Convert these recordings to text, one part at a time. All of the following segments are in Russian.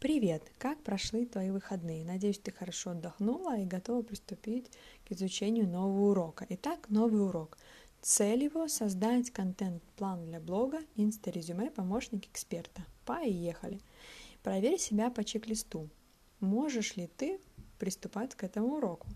Привет! Как прошли твои выходные? Надеюсь, ты хорошо отдохнула и готова приступить к изучению нового урока. Итак, новый урок. Цель его – создать контент-план для блога Инста-резюме «Помощник эксперта». Поехали! Проверь себя по чек-листу. Можешь ли ты приступать к этому уроку?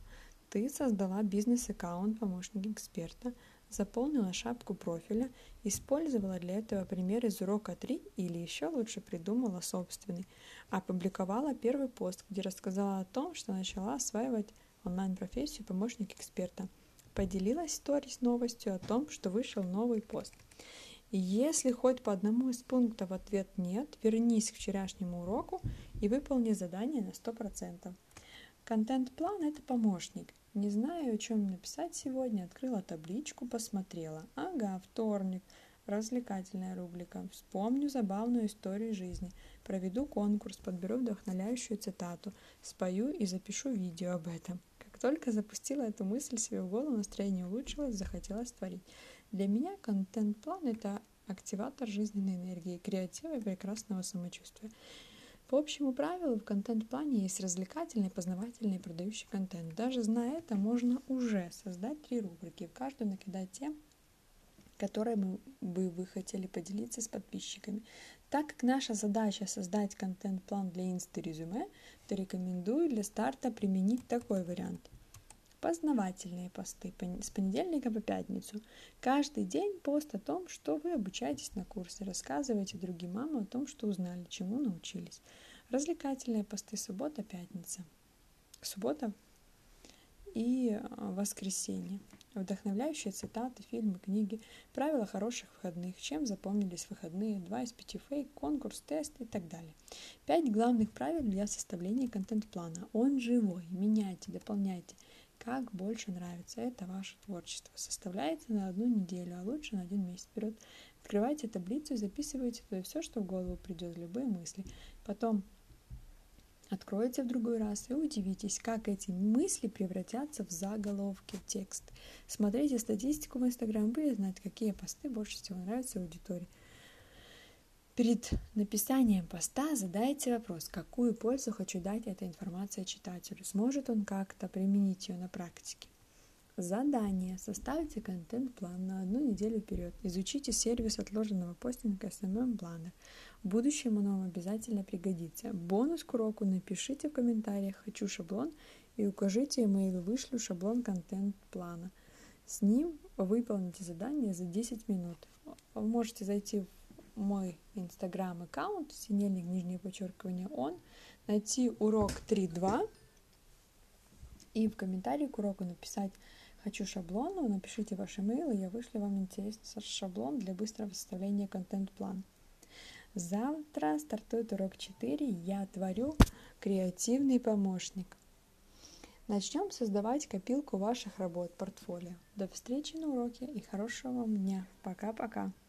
Ты создала бизнес-аккаунт «Помощник эксперта», заполнила шапку профиля, использовала для этого пример из урока 3 или еще лучше придумала собственный, опубликовала первый пост, где рассказала о том, что начала осваивать онлайн-профессию помощник эксперта, поделилась сторис новостью о том, что вышел новый пост. Если хоть по одному из пунктов ответ нет, вернись к вчерашнему уроку и выполни задание на 100%. Контент-план – это помощник – не знаю, о чем написать сегодня, открыла табличку, посмотрела. Ага, вторник, развлекательная рубрика. Вспомню забавную историю жизни. Проведу конкурс, подберу вдохновляющую цитату, спою и запишу видео об этом. Как только запустила эту мысль себе в голову, настроение улучшилось, захотелось творить. Для меня контент-план – это активатор жизненной энергии, креатива и прекрасного самочувствия. По общему правилу в контент-плане есть развлекательный, познавательный и продающий контент. Даже зная это, можно уже создать три рубрики, в каждую накидать тем, которые бы вы хотели поделиться с подписчиками. Так как наша задача создать контент-план для инста-резюме, то рекомендую для старта применить такой вариант – познавательные посты с понедельника по пятницу. Каждый день пост о том, что вы обучаетесь на курсе, рассказывайте другим мамам о том, что узнали, чему научились. Развлекательные посты суббота, пятница. Суббота и а, воскресенье. Вдохновляющие цитаты, фильмы, книги, правила хороших выходных, чем запомнились выходные, два из пяти фейк, конкурс, тест и так далее. Пять главных правил для составления контент-плана. Он живой, меняйте, дополняйте – как больше нравится. Это ваше творчество. Составляется на одну неделю, а лучше на один месяц вперед. Открывайте таблицу и записывайте туда все, что в голову придет, любые мысли. Потом откроете в другой раз и удивитесь, как эти мысли превратятся в заголовки, в текст. Смотрите статистику в Инстаграм, будете знать, какие посты больше всего нравятся аудитории. Перед написанием поста задайте вопрос, какую пользу хочу дать этой информации читателю, сможет он как-то применить ее на практике. Задание. Составьте контент-план на одну неделю вперед. Изучите сервис отложенного постинга SMM плана. В будущем он вам обязательно пригодится. Бонус к уроку напишите в комментариях «Хочу шаблон» и укажите email «Вышлю шаблон контент-плана». С ним выполните задание за 10 минут. Вы можете зайти в мой инстаграм аккаунт, синельник, нижнее подчеркивание, он, найти урок 3.2 и в комментарии к уроку написать «Хочу шаблон», напишите ваш email, и я вышлю вам интересный шаблон для быстрого составления контент-плана. Завтра стартует урок 4, я творю креативный помощник. Начнем создавать копилку ваших работ, портфолио. До встречи на уроке и хорошего вам дня. Пока-пока.